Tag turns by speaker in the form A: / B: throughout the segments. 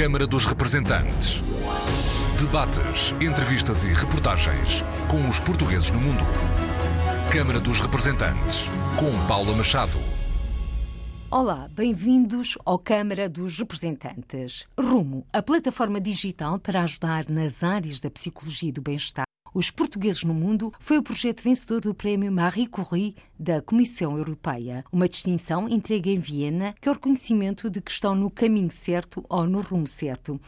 A: Câmara dos Representantes. Debates, entrevistas e reportagens com os portugueses no mundo. Câmara dos Representantes, com Paula Machado.
B: Olá, bem-vindos ao Câmara dos Representantes. Rumo, a plataforma digital para ajudar nas áreas da psicologia e do bem-estar os portugueses no mundo foi o projeto vencedor do Prémio Marie Curie da Comissão Europeia, uma distinção entregue em Viena que é o reconhecimento de que estão no caminho certo ou no rumo certo.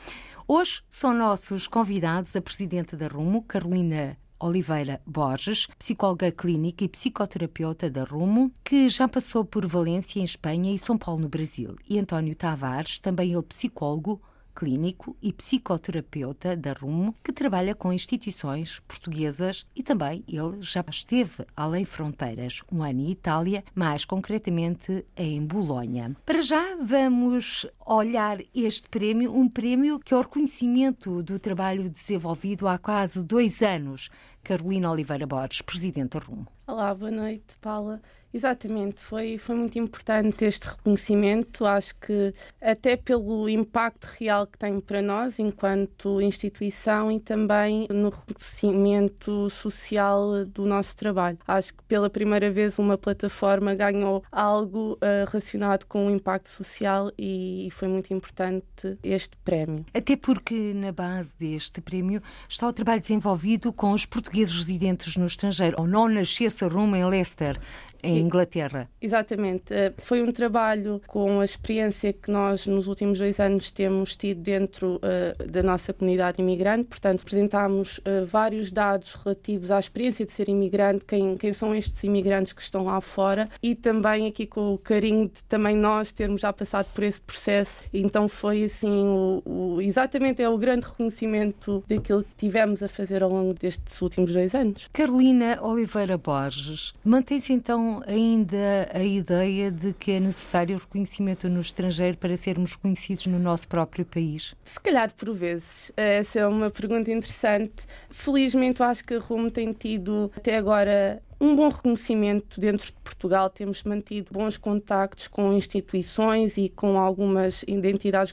B: Hoje são nossos convidados a Presidente da Rumo, Carolina Oliveira Borges, psicóloga clínica e psicoterapeuta da Rumo, que já passou por Valência, em Espanha, e São Paulo, no Brasil, e António Tavares, também ele psicólogo, clínico e psicoterapeuta da RUMO, que trabalha com instituições portuguesas e também ele já esteve além fronteiras, um ano em Itália, mais concretamente em Bolonha. Para já vamos olhar este prémio, um prémio que é o reconhecimento do trabalho desenvolvido há quase dois anos. Carolina Oliveira Borges, Presidente da RUMO.
C: Olá, boa noite, Paula. Exatamente, foi, foi muito importante este reconhecimento. Acho que até pelo impacto real que tem para nós enquanto instituição e também no reconhecimento social do nosso trabalho. Acho que pela primeira vez uma plataforma ganhou algo uh, relacionado com o impacto social e foi muito importante este prémio.
B: Até porque na base deste prémio está o trabalho desenvolvido com os portugueses residentes no estrangeiro, ou não nascesse rumo em Leicester, em Inglaterra.
C: Exatamente. Eh, foi um trabalho com a experiência que nós nos últimos dois anos temos tido dentro uh, da nossa comunidade imigrante. Portanto, apresentámos uh, vários dados relativos à experiência de ser imigrante, quem, quem são estes imigrantes que estão lá fora e também aqui com o carinho de também nós termos já passado por esse processo. Então foi assim, o, o, exatamente é o grande reconhecimento daquilo que tivemos a fazer ao longo destes últimos dois anos.
B: Carolina Oliveira Borges, mantém-se então ainda a ideia de que é necessário reconhecimento no estrangeiro para sermos conhecidos no nosso próprio país?
C: Se calhar por vezes. Essa é uma pergunta interessante. Felizmente, eu acho que a RUM tem tido até agora um bom reconhecimento dentro de Portugal. Temos mantido bons contactos com instituições e com algumas identidades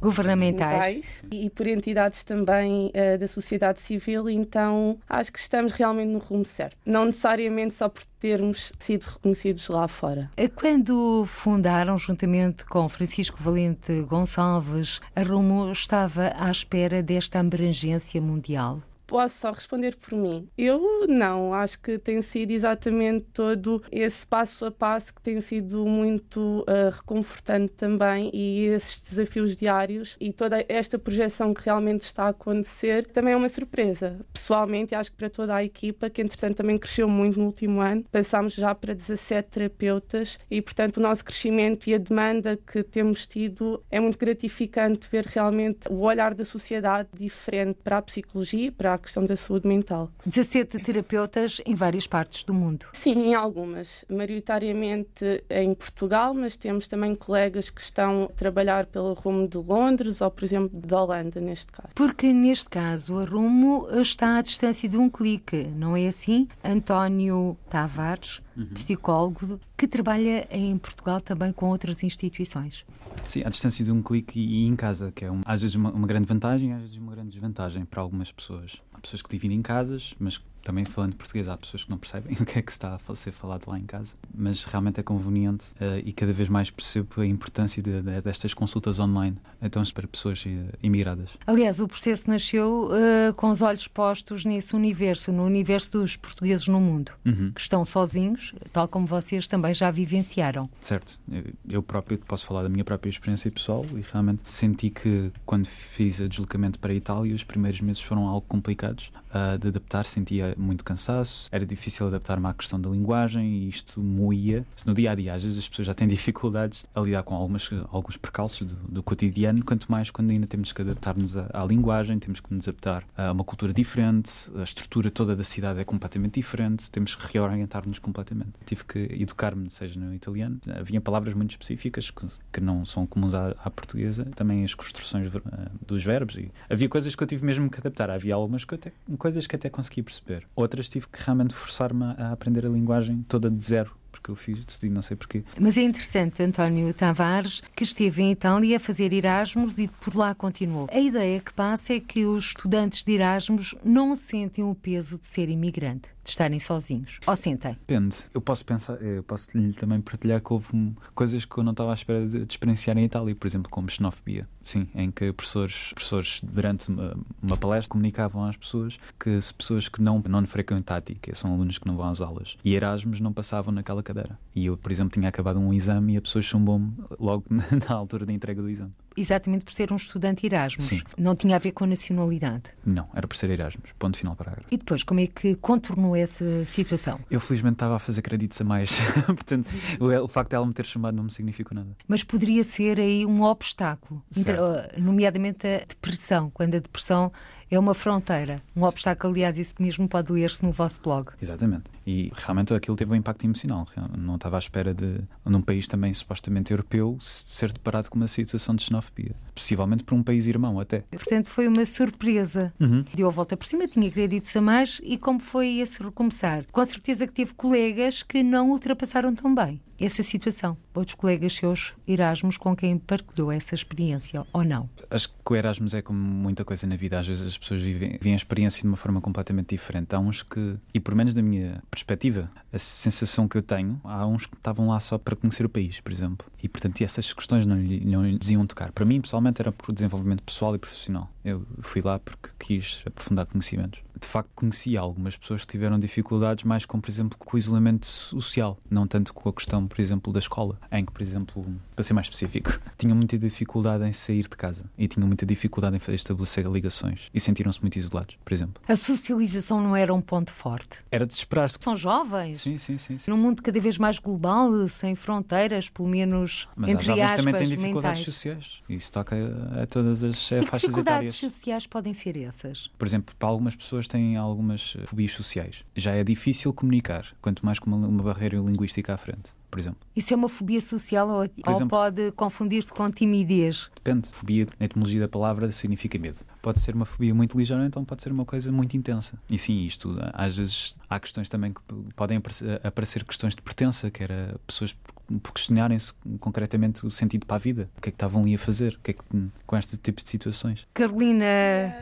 C: governamentais e por entidades também uh, da sociedade civil. Então, acho que estamos realmente no rumo certo. Não necessariamente só por termos sido reconhecidos lá fora.
B: Quando fundaram, juntamente com Francisco Valente Gonçalves, a Rumo estava à espera desta abrangência mundial?
C: Posso só responder por mim. Eu não, acho que tem sido exatamente todo esse passo a passo que tem sido muito uh, reconfortante também e esses desafios diários e toda esta projeção que realmente está a acontecer também é uma surpresa. Pessoalmente, acho que para toda a equipa, que entretanto também cresceu muito no último ano, passámos já para 17 terapeutas e, portanto, o nosso crescimento e a demanda que temos tido é muito gratificante ver realmente o olhar da sociedade diferente para a psicologia, para a questão da saúde mental.
B: 17 terapeutas em várias partes do mundo?
C: Sim, em algumas. Maioritariamente em Portugal, mas temos também colegas que estão a trabalhar pelo rumo de Londres ou, por exemplo, de Holanda, neste caso.
B: Porque neste caso a rumo está à distância de um clique, não é assim? António Tavares, uhum. psicólogo, que trabalha em Portugal também com outras instituições.
D: Sim, à distância de um clique e em casa, que é um, às vezes uma, uma grande vantagem, às vezes uma grande desvantagem para algumas pessoas. Há pessoas que dividem em casas, mas também falando português, há pessoas que não percebem o que é que está a ser falado lá em casa, mas realmente é conveniente uh, e cada vez mais percebo a importância de, de, destas consultas online, então para pessoas uh, imigradas.
B: Aliás, o processo nasceu uh, com os olhos postos nesse universo, no universo dos portugueses no mundo, uhum. que estão sozinhos, tal como vocês também já vivenciaram.
D: Certo, eu, eu próprio posso falar da minha própria experiência pessoal e realmente senti que quando fiz o deslocamento para a Itália, os primeiros meses foram algo complicados de adaptar, sentia muito cansaço, era difícil adaptar-me à questão da linguagem e isto moía. Se no dia a dia, às vezes, as pessoas já têm dificuldades a lidar com algumas, alguns percalços do, do cotidiano, quanto mais quando ainda temos que adaptar-nos à, à, linguagem, temos que nos adaptar a uma cultura diferente, a estrutura toda da cidade é completamente diferente, temos que reorientar-nos completamente. Tive que educar-me, seja no italiano, havia palavras muito específicas que, que não são comuns à, à, portuguesa, também as construções uh, dos verbos, e havia coisas que eu tive mesmo que adaptar, havia algumas que até, coisas que até consegui perceber. Outras tive que realmente forçar-me a aprender a linguagem toda de zero porque eu fiz, decidi, não sei porquê.
B: Mas é interessante, António Tavares, que esteve em Itália a fazer Erasmus e por lá continuou. A ideia que passa é que os estudantes de Erasmus não sentem o peso de ser imigrante de estarem sozinhos? Ou sentem?
D: Depende. Eu posso pensar, eu posso também partilhar que houve coisas que eu não estava à espera de, de experienciar em Itália, por exemplo, como xenofobia. Sim, em que professores, professores durante uma, uma palestra comunicavam às pessoas que se pessoas que não, não frequentam que são alunos que não vão às aulas, e Erasmus não passavam naquela cadeira. E eu, por exemplo, tinha acabado um exame e a pessoa chumbou-me logo na altura da entrega do exame
B: exatamente por ser um estudante Erasmus.
D: Sim.
B: Não tinha a ver com a nacionalidade.
D: Não, era por ser Erasmus. Ponto final parágrafo.
B: E depois, como é que contornou essa situação?
D: Eu felizmente estava a fazer créditos a mais. Portanto, o, o, facto de ela me ter chamado não me significou nada.
B: Mas poderia ser aí um obstáculo,
D: certo.
B: nomeadamente a depressão, quando a depressão é uma fronteira, um obstáculo. Aliás, isso mesmo pode ler-se no vosso blog.
D: Exatamente. E realmente aquilo teve um impacto emocional. Não estava à espera de, num país também supostamente europeu, ser deparado com uma situação de xenofobia. Possivelmente por um país irmão, até.
B: Portanto, foi uma surpresa.
D: Uhum.
B: Deu a volta por cima, tinha créditos a mais. E como foi esse recomeçar? Com certeza que teve colegas que não ultrapassaram tão bem essa situação? Outros colegas seus Erasmus com quem partilhou essa experiência ou não?
D: Acho que o Erasmus é como muita coisa na vida. Às vezes as pessoas vivem, vivem a experiência de uma forma completamente diferente. Há uns que, e por menos da minha perspectiva, a sensação que eu tenho, há uns que estavam lá só para conhecer o país, por exemplo. E portanto essas questões não não lhe iam tocar. Para mim, pessoalmente, era por desenvolvimento pessoal e profissional. Eu fui lá porque quis aprofundar conhecimentos. De facto, conheci algumas pessoas que tiveram dificuldades mais com, por exemplo, com o isolamento social, não tanto com a questão, por exemplo, da escola, em que, por exemplo, para ser mais específico, tinham muita dificuldade em sair de casa e tinham muita dificuldade em estabelecer ligações e sentiram-se muito isolados, por exemplo.
B: A socialização não era um ponto forte?
D: Era de esperar-se.
B: São jovens?
D: Sim, sim, sim, sim.
B: Num mundo cada vez mais global, sem fronteiras, pelo menos
D: Mas
B: entre
D: há
B: aspas,
D: também têm dificuldades
B: mentais.
D: sociais. Isso toca a, todas as
B: e que
D: faixas
B: dificuldades
D: etárias.
B: sociais podem ser essas?
D: Por exemplo, para algumas pessoas têm algumas fobias sociais. Já é difícil comunicar, quanto mais com uma, uma barreira linguística à frente, por exemplo.
B: Isso é uma fobia social ou, ou
D: exemplo-
B: pode confundir-se com timidez?
D: Depende. Fobia, na etimologia da palavra, significa medo. Pode ser uma fobia muito ligeira, então pode ser uma coisa muito intensa. E sim, isto, às vezes, há questões também que podem aparecer, aparecer questões de pertença, que era pessoas por questionarem-se concretamente o sentido para a vida. O que é que estavam ali a fazer? O que é que, com este tipo de situações?
B: Carolina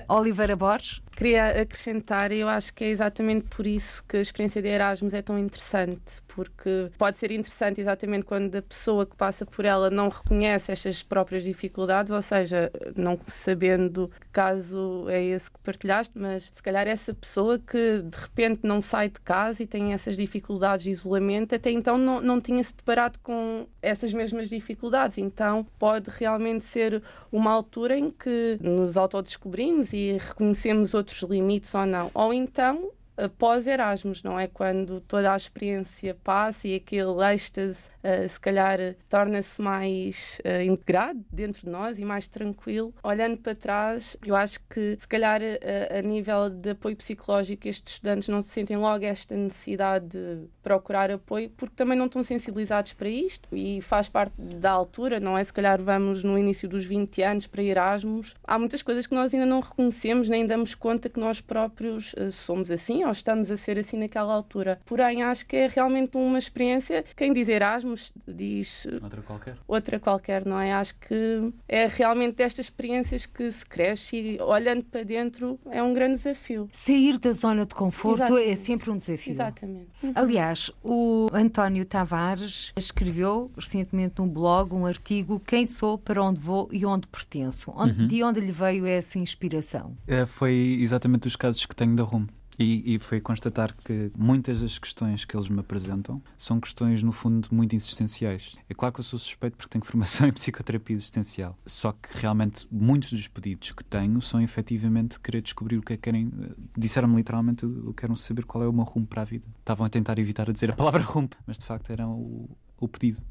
B: Oliveira Borges?
C: Queria acrescentar, eu acho que é exatamente por isso que a experiência de Erasmus é tão interessante, porque pode ser interessante exatamente quando a pessoa que passa por ela não reconhece estas próprias dificuldades, ou seja, não sabendo que caso é esse que partilhaste, mas se calhar essa pessoa que de repente não sai de casa e tem essas dificuldades de isolamento, até então não, não tinha se deparado com essas mesmas dificuldades, então pode realmente ser uma altura em que nos autodescobrimos e reconhecemos outros limites ou não. Ou então, após Erasmus, não é? Quando toda a experiência passa e aquele êxtase, uh, se calhar, torna-se mais uh, integrado dentro de nós e mais tranquilo. Olhando para trás, eu acho que, se calhar, uh, a nível de apoio psicológico, estes estudantes não sentem logo esta necessidade de procurar apoio, porque também não estão sensibilizados para isto e faz parte da altura, não é? Se calhar vamos no início dos 20 anos para Erasmus. Há muitas coisas que nós ainda não reconhecemos, nem damos conta que nós próprios somos assim ou estamos a ser assim naquela altura. Porém, acho que é realmente uma experiência. Quem diz Erasmus diz
D: Outra qualquer?
C: outra qualquer, não é? Acho que é realmente destas experiências que se cresce e olhando para dentro é um grande desafio.
B: Sair da zona de conforto é
C: Exatamente.
B: sempre um desafio.
C: Exatamente.
B: Aliás, o António Tavares escreveu recentemente num blog um artigo Quem sou, para onde vou e onde pertenço. Onde- De onde lhe veio essa inspiração?
D: É, foi exatamente os casos que tenho da RUM. E, e foi constatar que muitas das questões que eles me apresentam são questões, no fundo, muito existenciais. É claro que eu sou suspeito porque tenho formação em psicoterapia existencial. Só que realmente muitos dos pedidos que tenho são efetivamente querer descobrir o que é que querem. eh, Disseram-me literalmente eu quero saber qual é o meu rumo para a vida. Estavam a tentar evitar a dizer a palavra rumo, mas de facto era o, o pedido.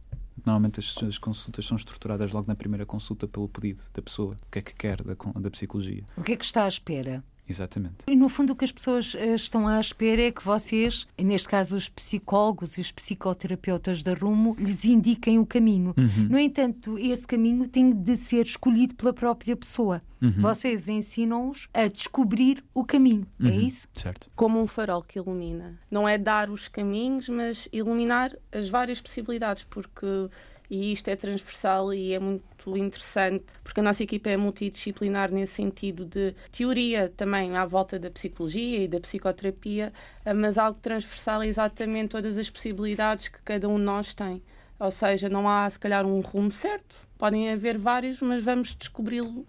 D: Normalmente as, as consultas são estruturadas logo na primeira consulta pelo pedido da pessoa, o que é que quer da, da psicologia.
B: O que é que está à espera?
D: Exatamente.
B: E no fundo o que as pessoas uh, estão à espera é que vocês, neste caso os psicólogos e os psicoterapeutas da Rumo, lhes indiquem o caminho. Uhum. No entanto, esse caminho tem de ser escolhido pela própria pessoa. Uhum. Vocês ensinam-os a descobrir o caminho, é uhum. é isso?
D: Certo.
C: Como um farol que ilumina. Não é dar os caminhos, mas iluminar as várias possibilidades, porque e isto é transversal e é muito interessante porque a nossa equipa é multidisciplinar nesse sentido de teoria também à volta da psicologia e da psicoterapia, mas algo transversal é exatamente todas as possibilidades que cada um de nós tem. Ou seja, não há se calhar um rumo certo, podem haver vários, mas vamos descobri-lo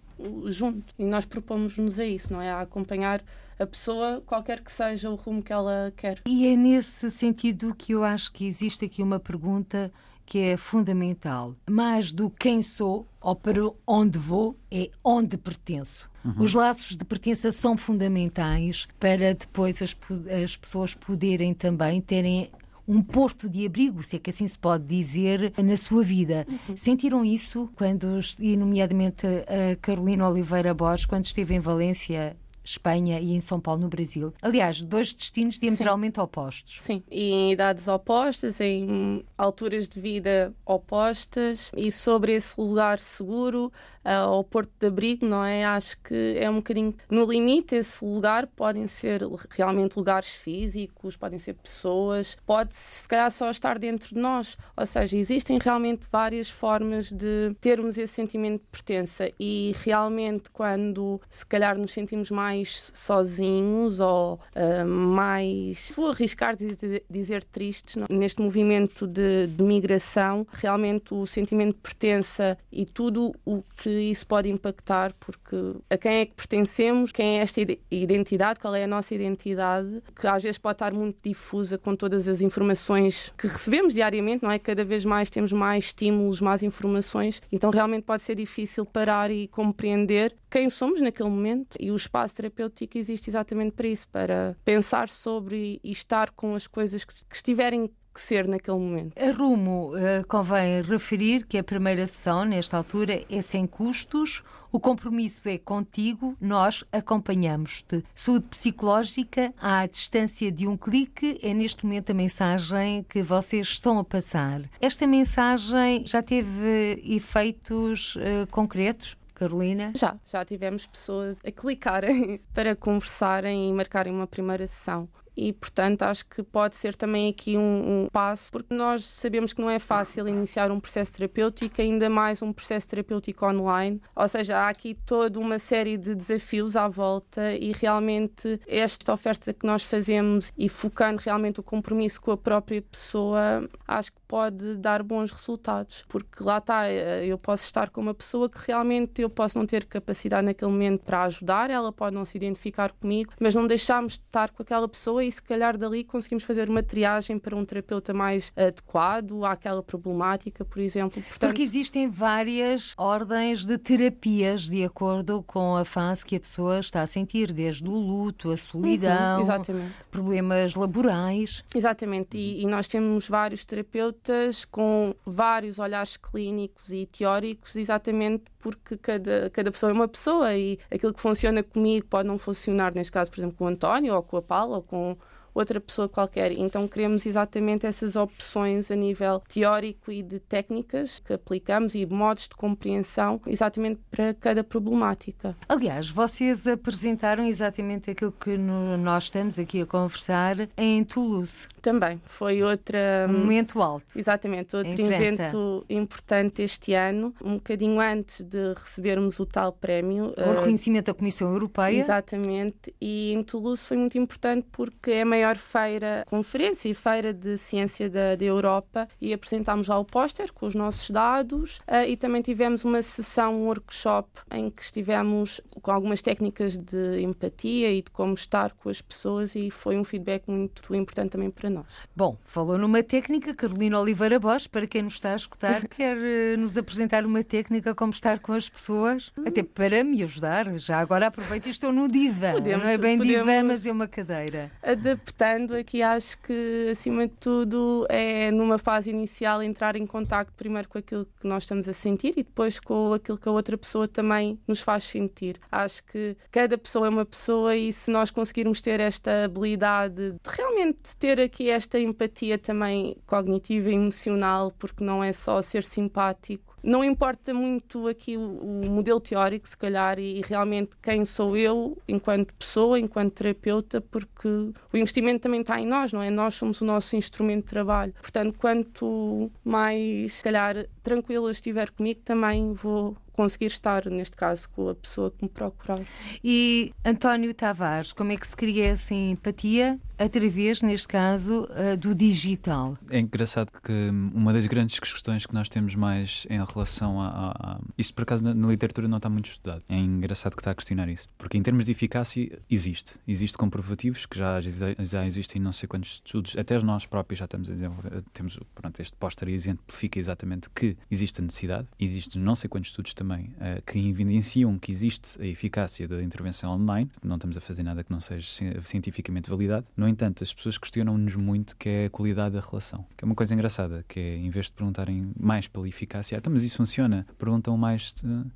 C: junto. E nós propomos-nos a isso, não é? A acompanhar a pessoa, qualquer que seja o rumo que ela quer.
B: E é nesse sentido que eu acho que existe aqui uma pergunta que é fundamental. Mais do quem sou ou para onde vou, é onde pertenço. Uhum. Os laços de pertença são fundamentais para depois as, as pessoas poderem também terem um porto de abrigo, se é que assim se pode dizer, na sua vida. Uhum. Sentiram isso quando, e nomeadamente a Carolina Oliveira Borges, quando esteve em Valência Espanha e em São Paulo, no Brasil. Aliás, dois destinos diametralmente
C: Sim.
B: opostos.
C: Sim, e em idades opostas, em alturas de vida opostas, e sobre esse lugar seguro, ao Porto de Abrigo, não é? Acho que é um bocadinho no limite. Esse lugar podem ser realmente lugares físicos, podem ser pessoas, pode se calhar só estar dentro de nós. Ou seja, existem realmente várias formas de termos esse sentimento de pertença e realmente quando se calhar nos sentimos mais sozinhos ou uh, mais, vou arriscar de dizer tristes, não? neste movimento de, de migração, realmente o sentimento de pertença e tudo o que isso pode impactar, porque a quem é que pertencemos, quem é esta identidade, qual é a nossa identidade, que às vezes pode estar muito difusa com todas as informações que recebemos diariamente, não é? Cada vez mais temos mais estímulos, mais informações, então realmente pode ser difícil parar e compreender quem somos naquele momento e o espaço terapêutico existe exatamente para isso, para pensar sobre e estar com as coisas que, estiverem que ser naquele momento.
B: A Rumo, uh, convém referir que a primeira sessão, nesta altura, é sem custos. O compromisso é contigo, nós acompanhamos-te. Saúde psicológica à distância de um clique é neste momento a mensagem que vocês estão a passar. Esta mensagem já teve efeitos uh, concretos? Carolina?
C: Já, já tivemos pessoas a clicarem para conversarem e marcarem uma primeira sessão e, portanto, acho que pode ser também aqui um, um, passo, porque nós sabemos que não é fácil iniciar um processo terapêutico, ainda mais um processo terapêutico online, ou seja, há aqui toda uma série de desafios à volta e realmente esta oferta que nós fazemos e focando realmente o compromisso com a própria pessoa, acho que pode dar bons resultados, porque lá está, eh, eu posso estar com uma pessoa que realmente eu posso não ter capacidade naquele momento para ajudar, ela pode não se identificar comigo, mas não deixarmos de estar com aquela pessoa e se calhar dali conseguimos fazer uma triagem para um terapeuta mais adequado àquela problemática, por exemplo.
B: Portanto... Porque existem várias ordens de terapias de acordo com a fase que a pessoa está a sentir, desde o luto, a solidão,
C: uhum,
B: problemas laborais.
C: Exatamente, e, e nós temos vários terapeutas com vários olhares clínicos e teóricos, exatamente porque cada, cada pessoa é uma pessoa e aquilo que funciona comigo pode não funcionar, neste caso, por exemplo, com o António ou com a Paula ou com outra pessoa qualquer. Então queremos exatamente essas opções a nível teórico e de técnicas que aplicamos e modos de compreensão exatamente para cada problemática.
B: Aliás, vocês apresentaram exatamente aquilo que nós estamos aqui a conversar em Toulouse.
C: Também, foi outra...
B: Um momento alto.
C: Exatamente, outro evento importante este ano, um bocadinho antes de recebermos o tal prémio.
B: O reconhecimento da Comissão Europeia.
C: Exatamente, e em Toulouse foi muito importante porque é a maior maior feira, conferência e feira de ciência da, da Europa e apresentámos lá o póster com os nossos dados uh, e também tivemos uma sessão, um workshop em que estivemos com algumas técnicas de empatia e de como estar com as pessoas e foi um feedback muito importante também para nós.
B: Bom, falou numa técnica, Carolina Oliveira Bosch, para quem nos está a escutar, quer uh, nos apresentar uma técnica como estar com as pessoas, até para me ajudar. Já agora aproveito e estou no divã, podemos, não é bem divã, mas é uma cadeira.
C: Adaptar Portanto, aqui acho que, acima de tudo, é numa fase inicial entrar em contato primeiro com aquilo que nós estamos a sentir e depois com aquilo que a outra pessoa também nos faz sentir. Acho que cada pessoa é uma pessoa e se nós conseguirmos ter esta habilidade de realmente ter aqui esta empatia também cognitiva e emocional, porque não é só ser simpático não importa muito aqui o, o, modelo teórico, se calhar, e, realmente quem sou eu enquanto pessoa, enquanto terapeuta, porque o investimento também está em nós, não é? Nós somos o nosso instrumento de trabalho. Portanto, quanto mais, se calhar, tranquila estiver comigo, também vou conseguir estar, neste caso, com a pessoa que me procurar.
B: E António Tavares, como é que se cria essa empatia através, neste caso, eh, do digital?
D: É engraçado que uma das grandes questões que nós temos mais em relação a. a, a... Isto, por acaso, na, na, literatura não está muito estudado. É engraçado que está a questionar isso. Porque, em termos de eficácia, existe. Existe comprovativos que já, já existem não sei quantos estudos. Até nós próprios já estamos a desenvolver. Temos, pronto, este póster exemplifica exatamente que existe a necessidade. Existem não sei quantos estudos também uh, que evidenciam que existe a eficácia da intervenção online. Não estamos a fazer nada que não seja cientificamente validado. No entanto, as pessoas questionam-nos muito que é a qualidade da relação. Que é uma coisa engraçada, que é, em vez de perguntarem mais pela eficácia, ah, então, mas isso funciona? Perguntam mais,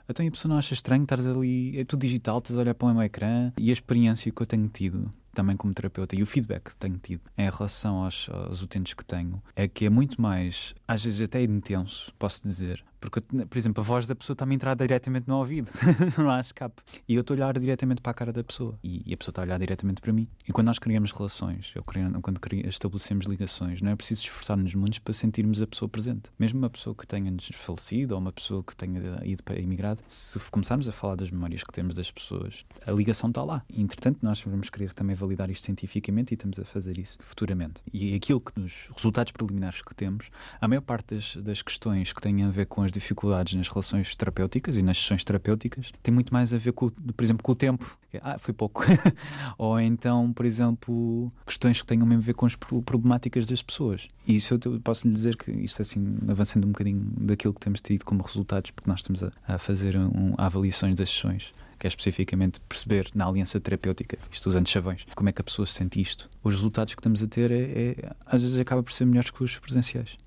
D: então a pessoa não acha estranho estares ali, é tudo digital, estás a olhar para um ecrã e a experiência que eu tenho tido também como terapeuta e o feedback que tenho tido em relação aos, aos utentes que tenho é que é muito mais, às vezes até intenso, posso dizer, porque, por exemplo, a voz da pessoa está-me a entrar diretamente no ouvido, não há escape. E eu estou a olhar diretamente para a cara da pessoa e, a pessoa está a olhar diretamente para mim. E quando nós criamos relações, eu quando estabelecemos ligações, não é preciso esforçar-nos muito para sentirmos a pessoa presente. Mesmo uma pessoa que tenha-nos falecido ou uma pessoa que tenha ido para imigrado, se começarmos a falar das memórias que temos das pessoas, a ligação está lá. E, entretanto, nós vamos querer também validar isto cientificamente e estamos a fazer isso futuramente. E aquilo que nos resultados preliminares que temos, a maior parte das, das questões que têm a ver com as dificuldades nas relações terapêuticas e nas sessões terapêuticas tem muito mais a ver, com, por exemplo, com o tempo. Ah, foi pouco. Ou então, por exemplo, questões que tenham mesmo a ver com as problemáticas das pessoas. E isso eu posso lhe dizer que isto assim, avançando um bocadinho daquilo que temos tido como resultados, porque nós estamos a, a fazer um, avaliações das sessões que é especificamente perceber na aliança terapêutica, isto usando chavões, como é que a pessoa se sente isto. Os resultados que estamos a ter é, é às vezes acaba por ser melhores que os presenciais.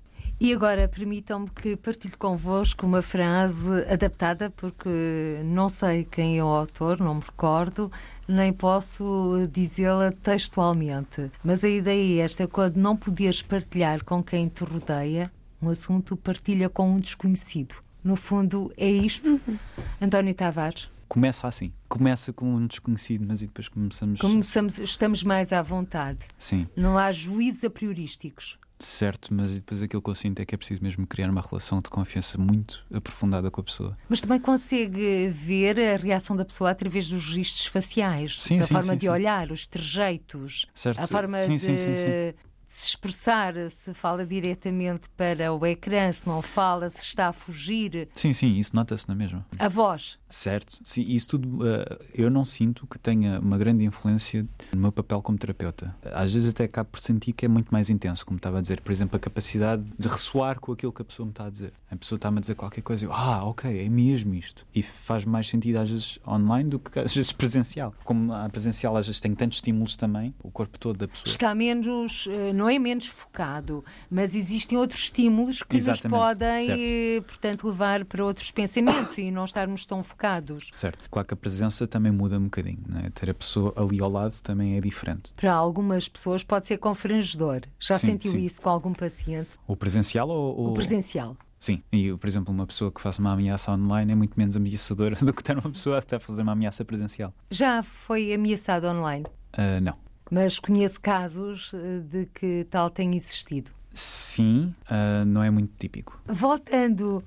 B: E agora permitam-me que partilhe convosco uma frase adaptada, porque não sei quem é o autor, não me recordo, nem posso dizê-la textualmente. Mas a ideia é esta: quando não poderes partilhar com quem te rodeia, um assunto partilha com um desconhecido. No fundo, é isto. Uhum. António Tavares.
D: Começa assim. Começa com um desconhecido, mas depois começamos.
B: Começamos, estamos mais à vontade.
D: Sim.
B: Não há juízos a priorísticos.
D: Certo, mas depois aquilo que eu sinto é que é preciso mesmo criar uma relação de confiança muito aprofundada com a pessoa.
B: Mas também consegue ver a reação da pessoa através dos registros faciais,
D: sim,
B: da
D: sim,
B: forma
D: sim,
B: de olhar, os trejeitos,
D: certo.
B: a forma de se expressar, se fala diretamente para o ecrã, se não fala, se está a fugir.
D: Sim, sim, isso nota-se na mesma.
B: A voz.
D: Certo, sim, isso tudo uh, eu não sinto que tenha uma grande influência no meu papel como terapeuta. Às vezes até acabo por sentir que é muito mais intenso, como estava a dizer, por exemplo, a capacidade de ressoar com aquilo que a pessoa me está a dizer. A pessoa está-me a dizer qualquer coisa e eu, ah, ok, é mesmo isto. E faz mais sentido às vezes online do que às vezes presencial. Como a presencial às vezes tem tantos estímulos também, o corpo todo da pessoa.
B: Está menos. Uh, não é menos focado, mas existem outros estímulos que Exatamente, nos podem, certo. portanto, levar para outros pensamentos e não estarmos tão focados.
D: Certo. Claro que a presença também muda um bocadinho, é? ter a pessoa ali ao lado também é diferente.
B: Para algumas pessoas pode ser confrangedor. Já sim, sentiu sim. isso com algum paciente?
D: O presencial ou, ou...
B: O presencial.
D: Sim, e por exemplo, uma pessoa que faça uma ameaça online é muito menos ameaçadora do que ter uma pessoa a fazer uma ameaça presencial.
B: Já foi ameaçado online?
D: Uh, não.
B: Mas conheço casos eh, de que tal tenha existido.
D: Sim, uh, não é muito típico.
B: Voltando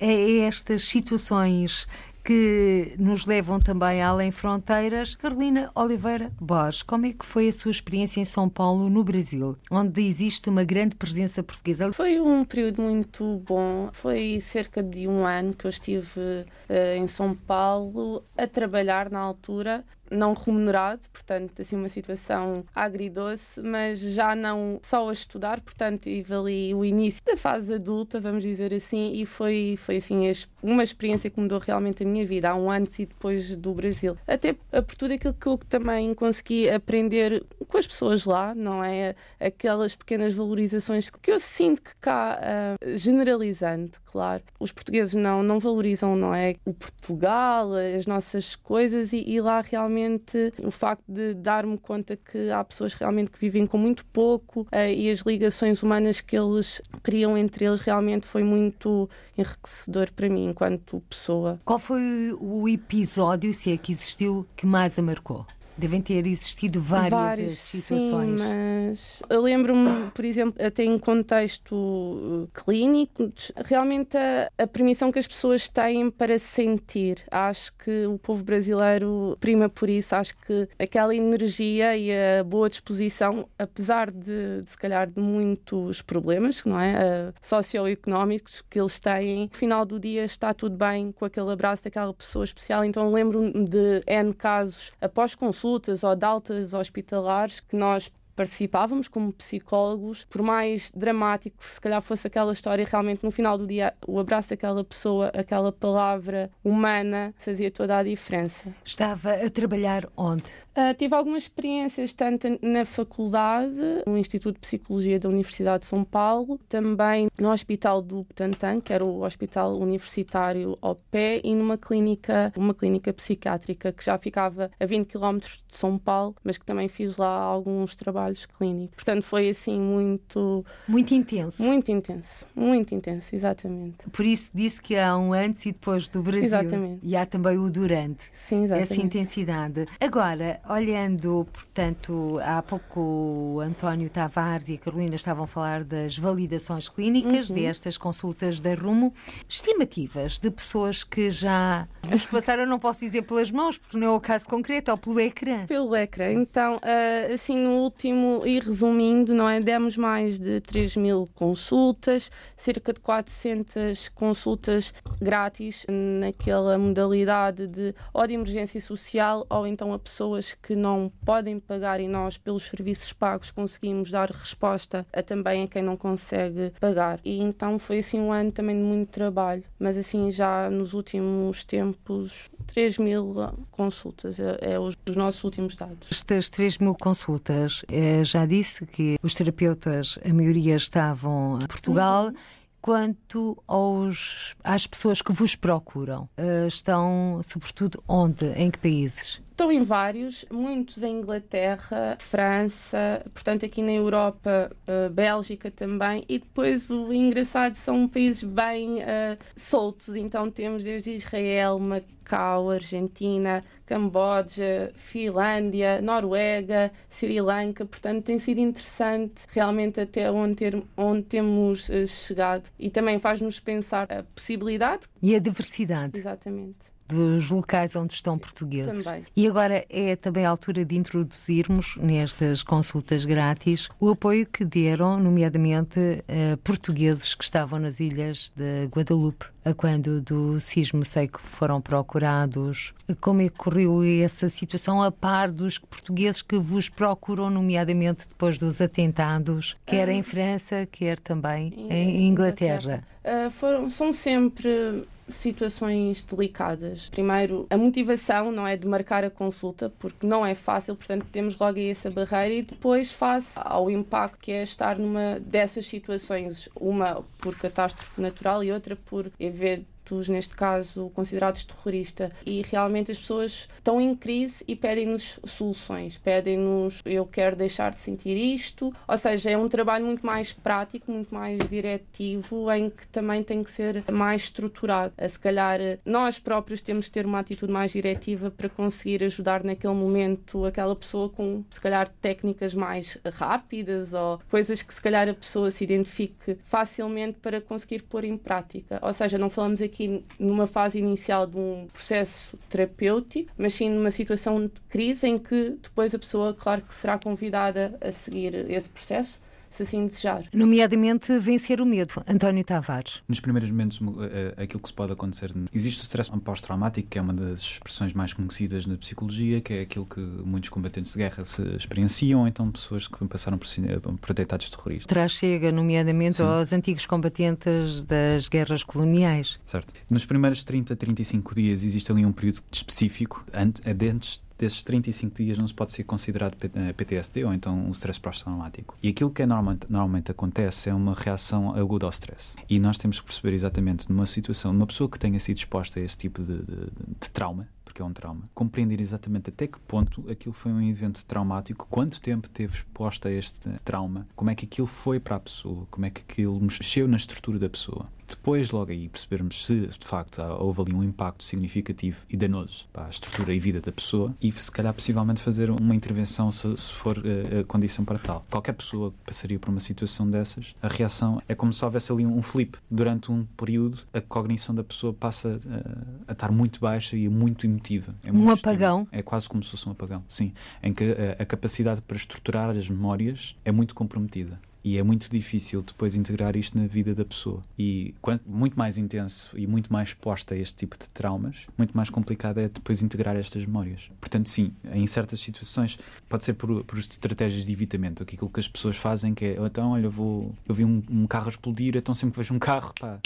B: a estas situações que nos levam também além fronteiras. Carolina Oliveira Borges, como é que foi a sua experiência em São Paulo, no Brasil, onde existe uma grande presença portuguesa?
C: Foi um período muito bom. Foi cerca de um ano que eu estive uh, em São Paulo a trabalhar na altura não remunerado, portanto, assim, uma situação agridoce, mas já não só a estudar, portanto, tive ali o início da fase adulta, vamos dizer assim, e foi, foi assim, uma experiência que mudou realmente a minha vida, há um antes e depois do Brasil. Até por tudo aquilo que eu também consegui aprender com as pessoas lá, não é? Aquelas pequenas valorizações que eu sinto que cá, uh, generalizando, claro, os portugueses não, não valorizam, não é? O Portugal, as nossas coisas, e, e lá realmente o facto de dar-me conta que há pessoas realmente que vivem com muito pouco uh, e as ligações humanas que eles criam entre eles realmente foi muito enriquecedor para mim enquanto pessoa.
B: Qual foi o episódio, se é que existiu, que mais a marcou? Devem ter existido várias
C: Várias,
B: situações.
C: Sim, mas eu lembro-me, por exemplo, até em contexto uh, clínico, realmente a, a permissão que as pessoas têm para sentir. Acho que o povo brasileiro prima por isso. Acho que aquela energia e a boa disposição, apesar de, de se calhar, de muitos problemas, não é? Uh, socioeconómicos que eles têm, no final do dia está tudo bem com aquele abraço daquela pessoa especial. Então lembro-me de N casos após consulta consultas ou de altas hospitalares que nós participávamos como psicólogos, por mais dramático se calhar fosse aquela história, realmente no final do dia o abraço daquela pessoa, aquela palavra humana, fazia toda a diferença.
B: Estava a trabalhar onde?
C: Uh, tive algumas experiências, tanto na faculdade, no Instituto de Psicologia da Universidade de São Paulo, também no Hospital do Butantan, que era o hospital universitário ao pé, e numa clínica, uma clínica psiquiátrica que já ficava a 20 km de São Paulo, mas que também fiz lá alguns trabalhos clínicos. Portanto, foi assim muito.
B: Muito intenso.
C: Muito intenso, muito intenso, exatamente.
B: Por isso disse que há um antes e depois do Brasil.
C: Exatamente.
B: E há também o durante.
C: Sim, exatamente.
B: Essa intensidade. Agora, olhando, portanto, há pouco o António Tavares e a Carolina estavam a falar das validações clínicas, uhum. destas consultas da Rumo. Estimativas de pessoas que já vos passaram, não posso dizer pelas mãos, porque não é o caso concreto, ou pelo ecrã.
C: Pelo ecrã. Então, ah, assim, no último, e resumindo, não é? Demos mais de 3 mil consultas, cerca de 400 consultas grátis naquela modalidade de ou de emergência social ou então a pessoas que não podem pagar e nós, pelos serviços pagos, conseguimos dar resposta a também a quem não consegue pagar. E então foi assim um ano também de muito trabalho, mas assim já nos últimos tempos 3 mil consultas, é, é os, os, nossos últimos dados.
B: Estas 3 mil consultas, é, já disse que os terapeutas, a maioria estavam em Portugal. Uhum. Quanto aos, às pessoas que vos procuram, eh, estão sobretudo onde? Em que países?
C: Estão em vários, muitos em Inglaterra, França, portanto aqui na Europa, uh, Bélgica também, e depois o engraçado são países bem uh, soltos, então temos desde Israel, Macau, Argentina, Camboja, Finlândia, Noruega, Sri Lanka, portanto tem sido interessante realmente até onde, ter, onde temos uh, chegado e também faz-nos pensar a possibilidade.
B: E a diversidade.
C: Exatamente
B: dos locais onde estão portugueses.
C: Também.
B: E agora é também a altura de introduzirmos nestas consultas grátis o apoio que deram, nomeadamente, a portugueses que estavam nas ilhas de Guadalupe, quando do sismo sei que foram procurados. Como é que correu essa situação a par dos portugueses que vos procuram, nomeadamente depois dos atentados, quer em França, quer também em Inglaterra?
C: Uh, foram, são sempre situações delicadas. Primeiro, a motivação não é de marcar a consulta, porque não é fácil, portanto, temos logo aí essa barreira, e depois, face ao impacto que é estar numa dessas situações, uma por catástrofe natural e outra por neste caso considerados terrorista. E realmente as pessoas estão em crise e pedem-nos soluções, pedem-nos eu quero deixar de sentir isto. Ou seja, é um trabalho muito mais prático, muito mais diretivo, em que também tem que ser mais estruturado. Se calhar nós próprios temos que ter uma atitude mais diretiva para conseguir ajudar naquele momento aquela pessoa com, se calhar, técnicas mais rápidas ou coisas que, se calhar, a pessoa se identifique facilmente para conseguir pôr em prática. Ou seja, não falamos aqui aqui numa fase inicial de um processo terapêutico, mas sim numa situação de crise em que depois a pessoa, claro que será convidada a seguir esse processo se assim desejar.
B: Nomeadamente vencer o medo. António Tavares.
D: Nos primeiros momentos, eh, aquilo que se pode acontecer, existe o stress pós-traumático, que é uma das expressões mais conhecidas na psicologia, que é aquilo que muitos combatentes de guerra se experienciam, então pessoas que passaram por, por atentados terroristas.
B: Traz chega, nomeadamente, Sim. aos antigos combatentes das guerras coloniais.
D: Certo. Nos primeiros 30, 35 dias existe ali um período específico, antes desses 35 dias não se pode ser considerado PTSD ou então um stress pós-traumático. E aquilo que é normalmente, normalmente acontece é uma reação aguda ao stress. E nós temos que perceber exatamente numa situação, numa pessoa que tenha sido exposta a esse tipo de, de, de trauma, porque é um trauma, compreender exatamente até que ponto aquilo foi um evento traumático, quanto tempo teve exposta a este trauma, como é que aquilo foi para a pessoa, como é que aquilo mexeu na estrutura da pessoa depois logo aí percebermos se de facto houve ali um impacto significativo e danoso para a estrutura e vida da pessoa e se calhar possivelmente fazer uma intervenção se, se for uh, a condição para tal. Qualquer pessoa que passaria por uma situação dessas, a reação é como se houvesse ali um flip. Durante um período, a cognição da pessoa passa uh, a estar muito baixa e muito emotiva.
B: É muito um apagão?
D: É quase como se fosse um apagão, sim. Em que a, a capacidade para estruturar as memórias é muito comprometida. E é muito difícil depois integrar isto na vida da pessoa. E quanto muito mais intenso e muito mais exposta a este tipo de traumas, muito mais complicado é depois integrar estas memórias. Portanto, sim, em certas situações pode ser por, por estratégias de evitamento. Aquilo que as pessoas fazem que é, então, olha, eu, vou, eu vi um, um carro explodir, então sempre que vejo um carro, pá,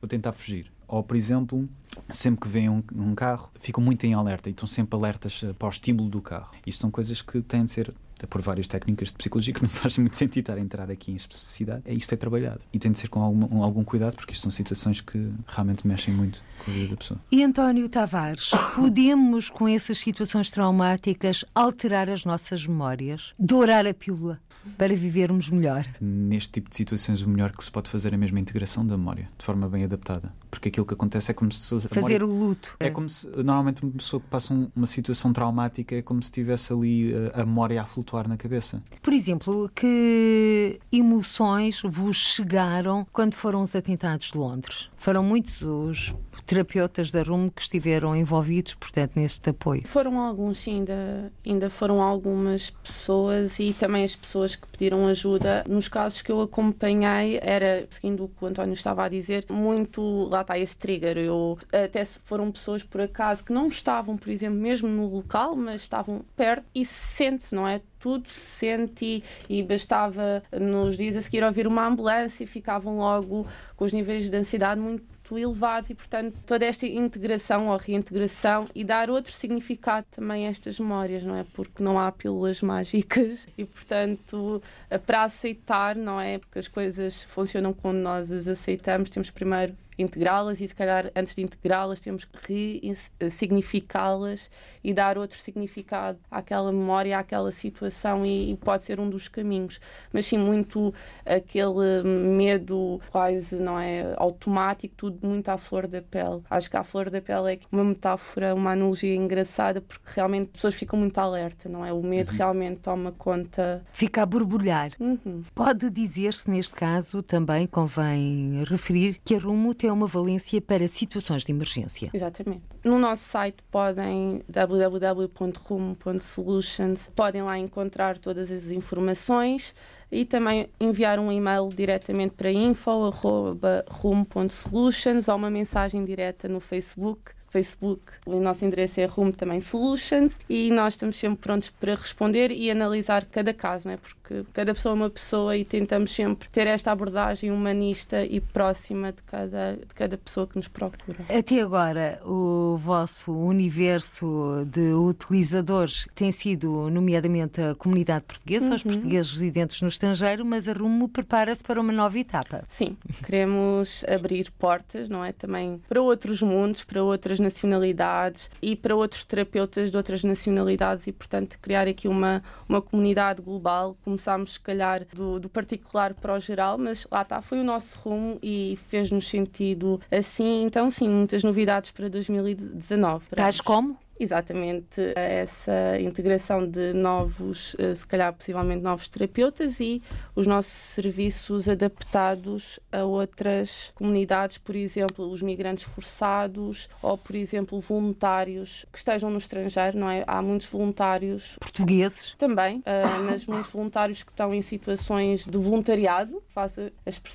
D: vou tentar fugir. Ou, por exemplo, sempre que vem um, um, carro, ficam muito em alerta e estão sempre alertas para o estímulo do carro. Isto são coisas que têm de ser por várias técnicas de psicologia que não faz muito sentido estar a entrar aqui em especificidade, é isto é trabalhado. E tem de ser com algum, algum cuidado, porque isto são situações que realmente mexem muito com a vida da pessoa.
B: E António Tavares, podemos, com essas situações traumáticas, alterar as nossas memórias? Dourar a pílula para vivermos melhor?
D: Neste tipo de situações, o melhor que se pode fazer é mesmo a integração da memória, de forma bem adaptada. Porque aquilo que acontece é como se.
B: Fazer memória, o luto.
D: É como se. Normalmente, uma pessoa que passa uma situação traumática é como se tivesse ali eh, a memória a flutuar na cabeça.
B: Por exemplo, que emoções vos chegaram quando foram os atentados de Londres? Foram muitos os terapeutas da RUM que estiveram envolvidos, portanto, neste apoio?
C: Foram alguns, sim, ainda, ainda foram algumas pessoas e também as pessoas que pediram ajuda. Nos casos que eu acompanhei, era, seguindo o que o António estava a dizer, muito, lá está esse trigger. Eu, até foram pessoas, por acaso, que não estavam, por exemplo, mesmo no local, mas estavam perto e sente-se, não é? Tudo se e, e, bastava nos dias a seguir ouvir uma ambulância e ficavam logo com os níveis de ansiedade muito elevados e, portanto, toda esta integração ou reintegração e dar outro significado também a estas memórias, não é? Porque não há pílulas mágicas e, portanto, para aceitar, não é? Porque as coisas funcionam quando nós as aceitamos, temos primeiro integrá-las e se calhar antes de integrá-las temos que ressignificá-las e dar outro significado àquela memória, àquela situação e, e, pode ser um dos caminhos. Mas sim, muito aquele medo quase, não é, automático, tudo muito à flor da pele. Acho que a flor da pele é uma metáfora, uma analogia engraçada porque realmente as pessoas ficam muito alerta, não é? O medo uhum. realmente toma conta.
B: Fica a borbulhar. Uhum. Pode dizer-se neste caso, também convém referir que a Rumo tem é uma valência para situações de emergência.
C: Exatamente. No nosso site podem www.rumo.solutions podem lá encontrar todas as informações e também enviar um e-mail diretamente para info.rumo.solutions ou uma mensagem direta no Facebook Facebook. O nosso endereço é Rumo também Solutions e nós estamos sempre prontos para responder e analisar cada caso, não é? porque cada pessoa é uma pessoa e tentamos sempre ter esta abordagem humanista e próxima de cada, de cada pessoa que nos procura.
B: Até agora, o vosso universo de utilizadores tem sido, nomeadamente, a comunidade portuguesa, uhum. os portugueses residentes no estrangeiro, mas a Rumo prepara-se para uma nova etapa.
C: Sim, queremos abrir portas, não é? Também para outros mundos, para outras outras nacionalidades e para outros terapeutas de outras nacionalidades e, portanto, criar aqui uma, uma comunidade global. Começámos, se calhar, do, do particular para o geral, mas lá está, foi o nosso rumo e fez-nos sentido assim. Então, sim, muitas novidades para 2019.
B: Tais como?
C: Exatamente a essa integração de novos, eh, se calhar possivelmente novos terapeutas e os nossos serviços adaptados a outras comunidades, por exemplo, os migrantes forçados ou, por exemplo, voluntários que estejam no estrangeiro, não é? Há muitos voluntários
B: portugueses
C: também, uh, mas muitos voluntários que estão em situações de voluntariado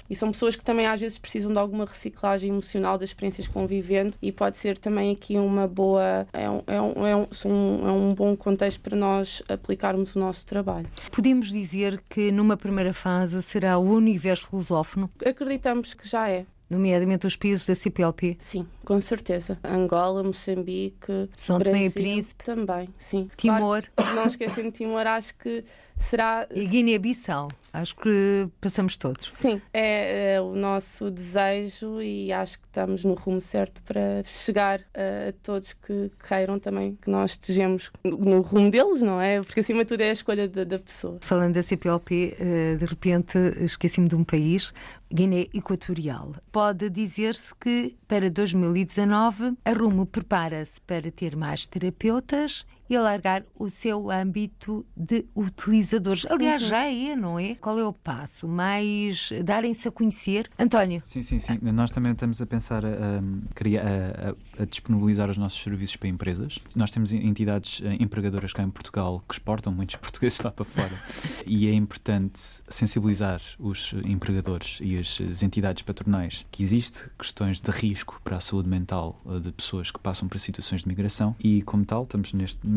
C: e são pessoas que também às vezes precisam de alguma reciclagem emocional das experiências que vão vivendo e pode ser também aqui uma boa é um, é um, é um, é um bom contexto para nós aplicarmos o nosso trabalho.
B: Podemos dizer que numa primeira fase será o universo lusófono?
C: Acreditamos que já é
B: nomeadamente os países da CPLP?
C: Sim, com certeza. Angola, Moçambique,
B: São Tomé e Príncipe
C: também, sim.
B: Timor.
C: Claro, não esquecendo Timor, acho que será.
B: E Guiné-Bissau. Acho que passamos todos.
C: Sim, é, é, o nosso desejo e acho que estamos no rumo certo para chegar a, a todos que queiram também que nós estejamos no, no, rumo deles, não é? Porque acima de tudo é a escolha da, da pessoa.
B: Falando da CPLP, eh, de repente esqueci-me de um país, Guiné Equatorial. Pode dizer-se que para 2019 a Rumo prepara-se para ter mais terapeutas e alargar o seu âmbito de utilizadores. Aliás, uhum. já é, não é? Qual é o passo? Mais darem-se a conhecer? António?
D: Sim, sim, sim. Nós também estamos a pensar a, a, a, a, disponibilizar os nossos serviços para empresas. Nós temos entidades eh, empregadoras cá em Portugal que exportam muitos portugueses lá para fora e é importante sensibilizar os empregadores e as, as entidades patronais que existe questões de risco para a saúde mental eh, de pessoas que passam por situações de migração e, como tal, estamos neste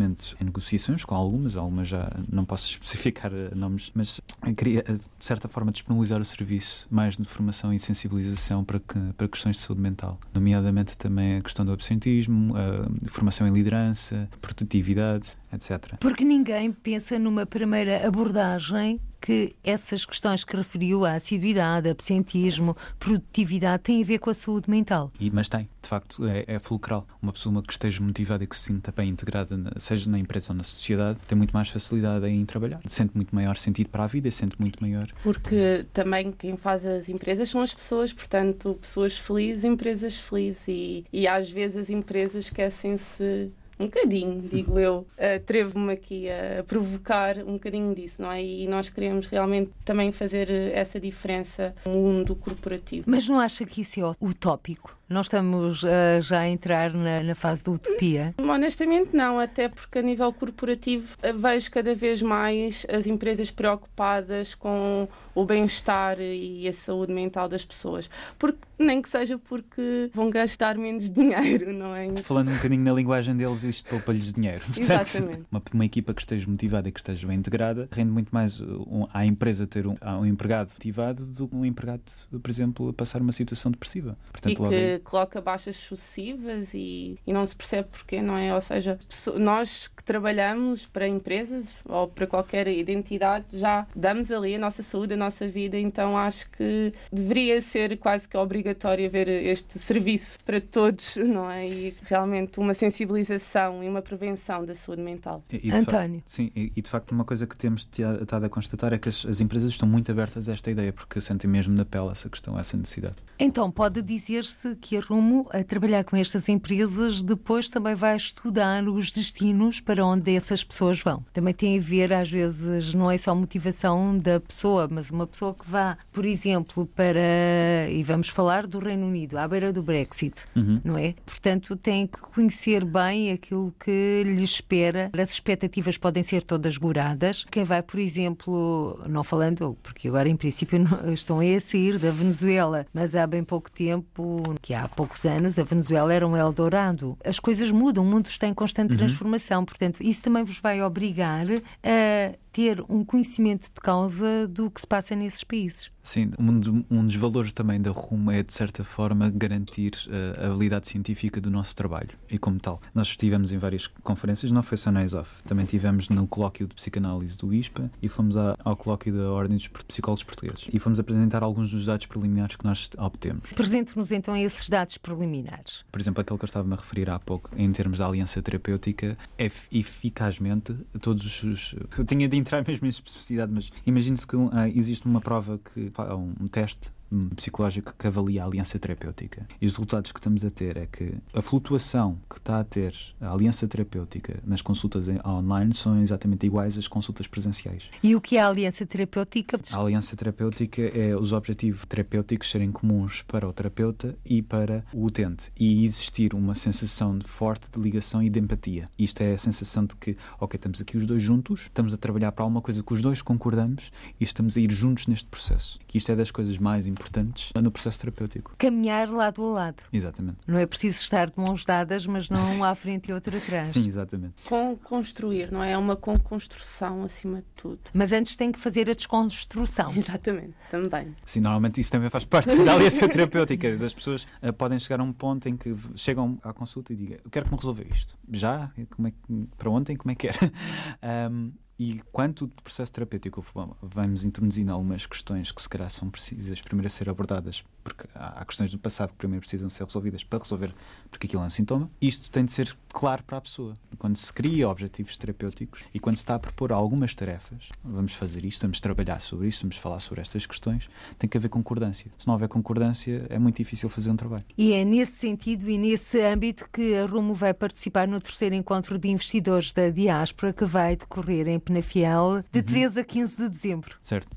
D: em negociações com algumas, algumas já não posso especificar eh, nomes, mas queria de certa forma disponibilizar o serviço mais de formação e sensibilização para, que, para questões de saúde mental, nomeadamente também a questão do absentismo, a formação em liderança, produtividade, etc.
B: Porque ninguém pensa numa primeira abordagem que essas questões que referiu, a assiduidade, absentismo, produtividade, têm a ver com a saúde mental.
D: E, mas tem, de facto, é, é fulcral. Uma pessoa que esteja motivada e que se sinta bem integrada, seja na empresa ou na sociedade, tem muito mais facilidade em trabalhar. Sente muito maior sentido para a vida, sente muito maior.
C: Porque também quem faz as empresas são as pessoas, portanto, pessoas felizes, empresas felizes. E, e às vezes as empresas esquecem-se um bocadinho, digo eu, atrevo-me aqui a provocar um bocadinho disso, não é? E nós queremos realmente também fazer essa diferença no mundo corporativo.
B: Mas não acha que isso é utópico? Nós estamos uh, já a entrar na, na, fase da utopia?
C: Honestamente, não, até porque a nível corporativo eh, vejo cada vez mais as empresas preocupadas com o bem-estar e a saúde mental das pessoas. Porque, nem que seja porque vão gastar menos dinheiro, não é?
D: Falando um bocadinho na linguagem deles, isto poupa-lhes dinheiro.
C: Portanto, Exatamente.
D: Uma, uma, equipa que esteja motivada e que esteja bem integrada rende muito mais um, à empresa ter um, um empregado motivado do que um empregado, por exemplo, a passar uma situação depressiva.
C: Portanto, e que coloca baixas sucessivas e, e não se percebe porquê, não é? Ou seja, nós que trabalhamos para empresas ou para qualquer identidade já damos ali a nossa saúde, a nossa vida, então acho que deveria ser quase que obrigatório haver este serviço para todos, não é? E realmente uma sensibilização e uma prevenção da saúde mental.
B: E, e António.
D: Facto, sim, e, e, de facto uma coisa que temos estado a constatar é que as, as empresas estão muito abertas a esta ideia porque sentem mesmo na pele essa questão, essa necessidade.
B: Então pode dizer-se que a Rumo a trabalhar com estas empresas depois também vai estudar os destinos para onde essas pessoas vão. Também tem a ver, às vezes, não é só a motivação da pessoa, mas uma pessoa que vá, por exemplo, para. e vamos falar do Reino Unido, à beira do Brexit, uhum. não é? Portanto, tem que conhecer bem aquilo que lhe espera. As expectativas podem ser todas goradas. Quem vai, por exemplo, não falando, porque agora em princípio estão a sair da Venezuela, mas há bem pouco tempo, que há poucos anos, a Venezuela era um Eldorado. As coisas mudam, o mundo está em constante uhum. transformação, portanto, isso também vos vai obrigar a ter um conhecimento de causa do que se passa nesses países.
D: Sim, um, um dos valores também da RUM é, de certa forma, garantir uh, a habilidade científica do nosso trabalho. E como tal, nós estivemos em várias conferências, não foi só na ESOF, também tivemos no colóquio de psicanálise do ISPA e fomos a, ao colóquio da Ordem dos Psicólogos Portugueses. E fomos apresentar alguns dos dados preliminares que nós obtemos.
B: Apresente-nos então esses dados preliminares.
D: Por exemplo, aquele que eu estava a referir há pouco, em termos da aliança terapêutica, é eficazmente todos os. Eu tinha de entrar mesmo em especificidade, mas imagine-se que uh, existe uma prova que um teste psicológico que avalia a aliança terapêutica. E os resultados que estamos a ter é que a flutuação que está a ter a aliança terapêutica nas consultas online são exatamente iguais às consultas presenciais.
B: E o que é a aliança terapêutica?
D: A aliança terapêutica é os objetivos terapêuticos serem comuns para o terapeuta e para o utente e existir uma sensação forte de ligação e de empatia. Isto é a sensação de que, ok, estamos aqui os dois juntos, estamos a trabalhar para alguma coisa que os dois concordamos e estamos a ir juntos neste processo. Que isto é das coisas mais importantes no processo terapêutico.
B: Caminhar lado a lado.
D: Exatamente.
B: Não é preciso estar de mãos dadas, mas não um à frente e outro atrás.
D: Sim, exatamente.
C: Com construir, não é? É uma construção acima de tudo.
B: Mas antes tem que fazer a desconstrução.
C: Exatamente, também.
D: Sim, normalmente isso também faz parte da aliança terapêutica. As pessoas uh, podem chegar a um ponto em que chegam à consulta e digam: Eu quero que me resolva isto. Já? Como é que, para ontem? Como é que era? um, E quanto o processo terapêutico vamos introduzindo algumas questões que se calhar são precisas primeiro a ser abordadas, porque há questões do passado que primeiro precisam ser resolvidas para resolver, porque aquilo é um sintoma, isto tem de ser claro para a pessoa. Quando se cria objetivos terapêuticos e quando se está a propor algumas tarefas, vamos fazer isto, vamos trabalhar sobre isto, vamos falar sobre estas questões, tem que haver concordância. Se não houver concordância, é muito difícil fazer um trabalho.
B: E é nesse sentido e nesse âmbito que a Rumo vai participar no terceiro encontro de investidores da diáspora que vai decorrer em Penafiel de uhum. 13 a 15 de dezembro.
D: Certo.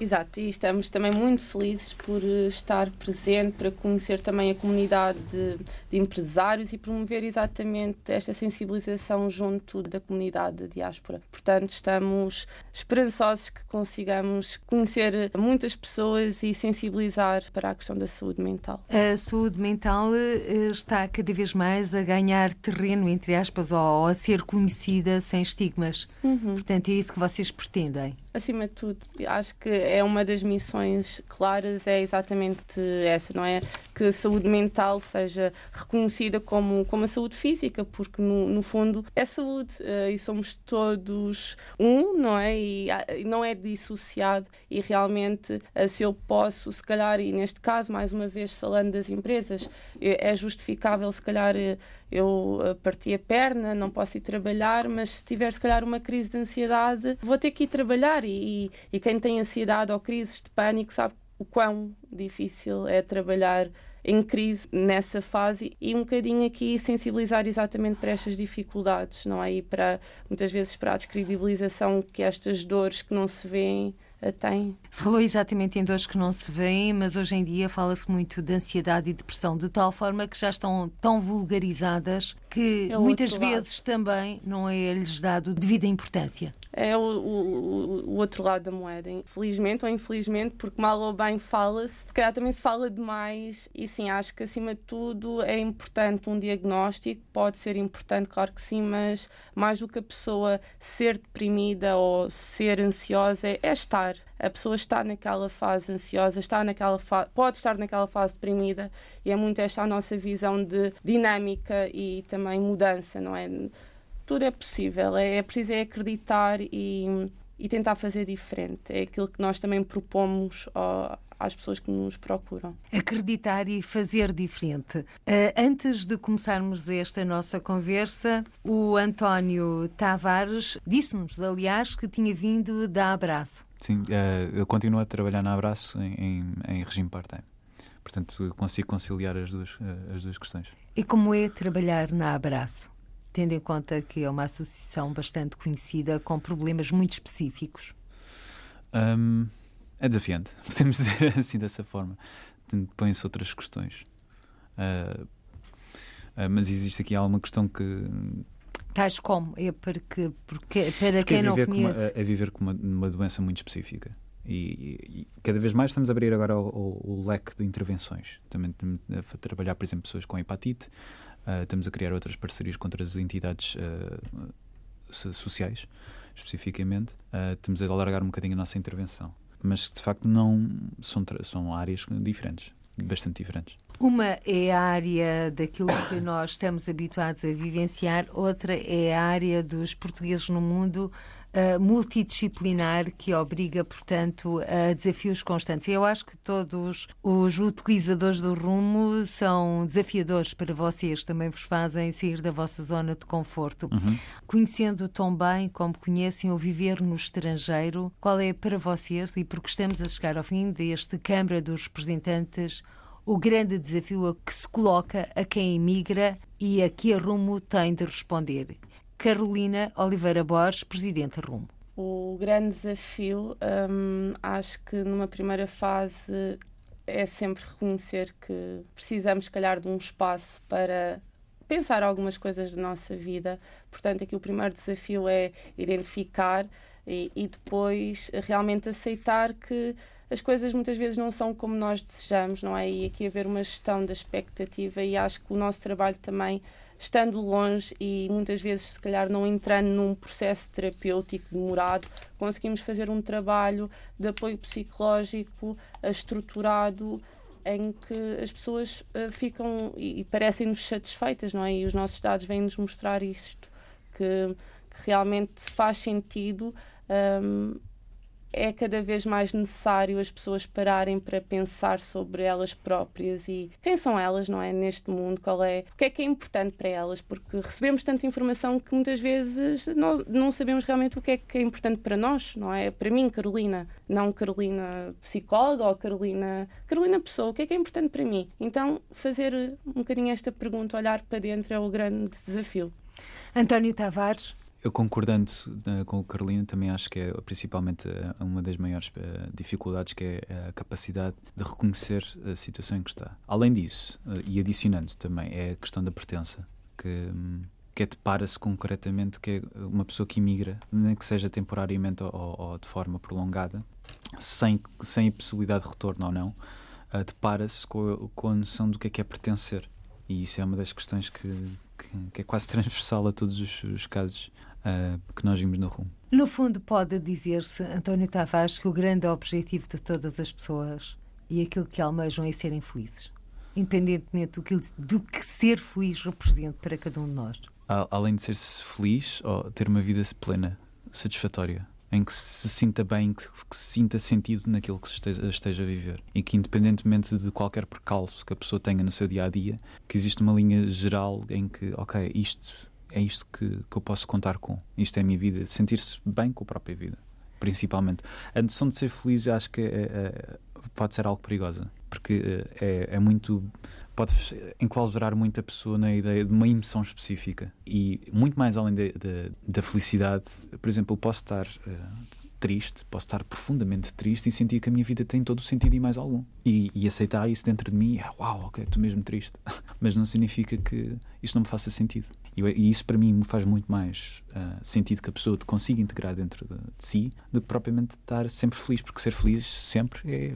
C: Exato, e estamos também muito felizes por eh, estar presente, para conhecer também a comunidade de, empresários e promover exatamente esta sensibilização junto da comunidade de diáspora. Portanto, estamos esperançosos que consigamos conhecer muitas pessoas e sensibilizar para a questão da saúde mental.
B: A saúde mental eh, está cada vez mais a ganhar terreno, entre aspas, ou a ser conhecida sem estigmas. Uhum. Portanto, é isso que vocês pretendem
C: acima de tudo, acho que é uma das missões claras, é exatamente essa, não é? Que a saúde mental seja reconhecida como, como a saúde física, porque no, no fundo é saúde uh, e somos todos um, não é? E, e não é dissociado. E realmente, uh, se eu posso, se calhar, e neste caso, mais uma vez falando das empresas, é justificável, se calhar. Eu eh, parti a perna, não posso ir trabalhar, mas se tiver se calhar uma crise de ansiedade, vou ter que ir trabalhar. E, e quem tem ansiedade ou crises de pânico sabe o quão difícil é trabalhar em crise nessa fase e um bocadinho aqui sensibilizar exatamente para estas dificuldades, não é? E para muitas vezes para a descredibilização que estas dores que não se veem tem.
B: Falou exatamente em dores que não se veem, mas hoje em dia fala-se muito de ansiedade e depressão, de tal forma que já estão tão vulgarizadas que é muitas vezes lado. também não é lhes dado devida importância.
C: É o, o, o, outro lado da moeda, infelizmente ou infelizmente, porque mal ou bem fala-se, se calhar também se fala demais, e sim, acho que acima de tudo é importante um diagnóstico, pode ser importante, claro que sim, mas mais do que a pessoa ser deprimida ou ser ansiosa, é estar a pessoa está naquela fase ansiosa, está naquela pode estar naquela fase deprimida e é muito esta a nossa visão de dinâmica e também mudança, não é? Tudo é possível, é, é preciso é acreditar e, e tentar fazer diferente. É aquilo que nós também propomos ao, às pessoas que nos procuram.
B: Acreditar e fazer diferente. Uh, antes de começarmos esta nossa conversa, o António Tavares disse-nos, aliás, que tinha vindo da Abraço.
D: Sim, uh, eu continuo a trabalhar na Abraço em, em, em regime part-time. Portanto, consigo conciliar as duas, uh, as duas questões.
B: E como é trabalhar na Abraço? Tendo em conta que é uma associação bastante conhecida com problemas muito específicos.
D: Um, é desafiante, podemos dizer assim dessa forma. Põem-se outras questões. Uh, uh, mas existe aqui alguma questão que
B: Tais como? É porque, porque para porque quem é não conhece.
D: Uma, é viver com uma, uma doença muito específica. E, e, e, cada vez mais estamos a abrir agora o, o, o leque de intervenções. Também estamos a trabalhar, por exemplo, pessoas com hepatite, uh, estamos a criar outras parcerias com outras entidades uh, sociais, especificamente. Uh, estamos a alargar um bocadinho a nossa intervenção. Mas de facto não são, são áreas diferentes bastante diferentes.
B: Uma é a área daquilo que nós estamos habituados a vivenciar, outra é a área dos portugueses no mundo uh, multidisciplinar que obriga, portanto, a desafios constantes. Eu acho que todos os utilizadores do rumo são desafiadores para vocês, também vos fazem sair da vossa zona de conforto. Uhum. Conhecendo tão bem como conhecem o viver no estrangeiro, qual é para vocês, e porque estamos a chegar ao fim deste Câmara dos Representantes, o grande desafio a que se coloca a quem emigra e a que a Rumo tem de responder. Carolina Oliveira Borges, Presidente Rumo.
C: O grande desafio, hum, acho que numa primeira fase é sempre reconhecer que precisamos, se calhar, de um espaço para pensar algumas coisas da nossa vida. Portanto, aqui o primeiro desafio é identificar e, e depois realmente aceitar que as coisas muitas vezes não são como nós desejamos, não é? E aqui haver uma gestão da expectativa e acho que o nosso trabalho também, estando longe e muitas vezes se calhar não entrando num processo terapêutico demorado, conseguimos fazer um trabalho de apoio psicológico uh, estruturado em que as pessoas uh, ficam e, e parecem-nos satisfeitas, não é? E os nossos dados vêm-nos mostrar isto, que, que realmente faz sentido um, é cada vez mais necessário as pessoas pararem para pensar sobre elas próprias e quem são elas, não é? Neste mundo, qual é, o que é que é importante para elas, porque recebemos tanta informação que muitas vezes nós não sabemos realmente o que é que é importante para nós, não é? Para mim, Carolina, não Carolina psicóloga ou Carolina, Carolina pessoa, o que é que é importante para mim? Então, fazer um bocadinho esta pergunta, olhar para dentro é o grande desafio.
B: António Tavares,
D: eu concordando uh, com o Carolina, também acho que é principalmente uh, uma das maiores uh, dificuldades que é a capacidade de reconhecer a situação em que está. Além disso, e adicionando também, é a questão da pertença, que, um, que é depara-se concretamente que é uma pessoa que imigra, nem que seja temporariamente ou, ou de forma prolongada, sem, sem a possibilidade de retorno ou não, depara-se com, com a noção do que é que é pertencer. E isso é uma das questões que, que, que é quase transversal a todos os, os casos uh, que nós vimos no rumo.
B: No fundo, pode dizer-se, António Tavares, que o grande objetivo de todas as pessoas e aquilo que almejam é serem felizes, independentemente do que, do que ser feliz representa para cada um de nós.
D: Além de ser -se feliz, ou ter uma vida plena, satisfatória, em que se sinta bem, que, se sinta sentido naquilo que se esteja, esteja, a viver. E que, independentemente de qualquer percalço que a pessoa tenha no seu dia a dia, que existe uma linha geral em que, ok, isto é isto que, que eu posso contar com. Isto é a minha vida. Sentir-se bem com a própria vida, principalmente. A noção de ser feliz acho que é, é, pode ser algo perigosa, porque é, é muito. pode enclausurar muito a pessoa na ideia de uma emoção específica. E muito mais além de, de, da felicidade, por exemplo, eu posso estar. Uh, triste, posso estar profundamente triste e sentir que a minha vida tem todo o sentido e mais algum. E, e aceitar isso dentro de mim, é, uau, ok, estou mesmo triste. Mas não significa que isso não me faça sentido. E, e isso para mim me faz muito mais uh, sentido que a pessoa te consiga integrar dentro de, de, si do que propriamente estar sempre feliz, porque ser feliz sempre é,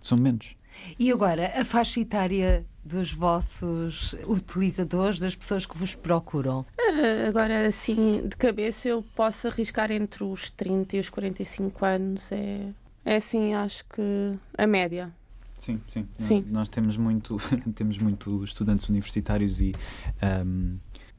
D: são momentos.
B: E agora, a faixa etária dos vossos utilizadores, das pessoas que vos procuram?
C: Uh, agora, assim, de cabeça, eu posso arriscar entre os 30 e os 45 anos. É, é assim, acho que a média.
D: Sim, sim. sim. Nós, nós temos muito, temos muito estudantes universitários e um,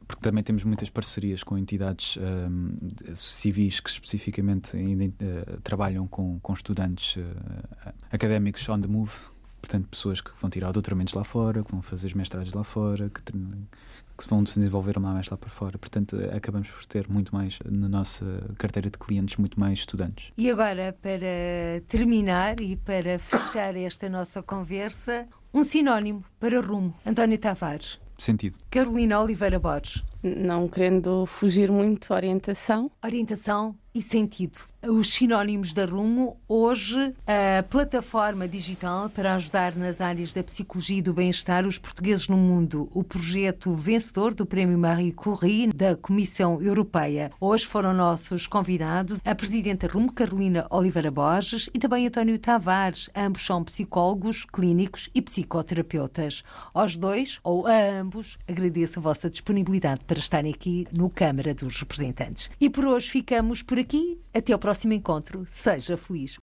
D: porque também temos muitas parcerias com entidades um, civis que especificamente ainda, uh, trabalham com, com estudantes uh, académicos on the move, portanto, pessoas que vão tirar doutoramentos lá fora, que vão fazer os mestrados lá fora, que, que vão desenvolver mais lá para fora. Portanto, acabamos por ter muito mais na nossa carteira de clientes, muito mais estudantes.
B: E agora, para terminar e para fechar esta nossa conversa, um sinónimo para rumo. António Tavares
D: sentido.
B: Carolina Oliveira Borges.
C: Não querendo fugir muito, orientação.
B: Orientação e sentido os sinónimos da Rumo. Hoje, a plataforma digital para ajudar nas áreas da psicologia e do bem-estar os portugueses no mundo. O projeto vencedor do Prémio Marie Curie da Comissão Europeia. Hoje foram nossos convidados a Presidenta Rumo, Carolina Oliveira Borges, e também António Tavares. Ambos são psicólogos, clínicos e psicoterapeutas. Aos dois, ou a ambos, agradeço a vossa disponibilidade para estarem aqui no Câmara dos Representantes. E por hoje ficamos por aqui. Até ao próximo encontro. Seja feliz.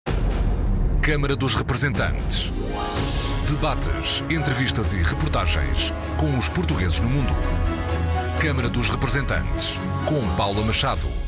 A: Câmara dos Representantes. Debates, entrevistas e reportagens com os portugueses no mundo. Câmara dos Representantes, com Paula Machado.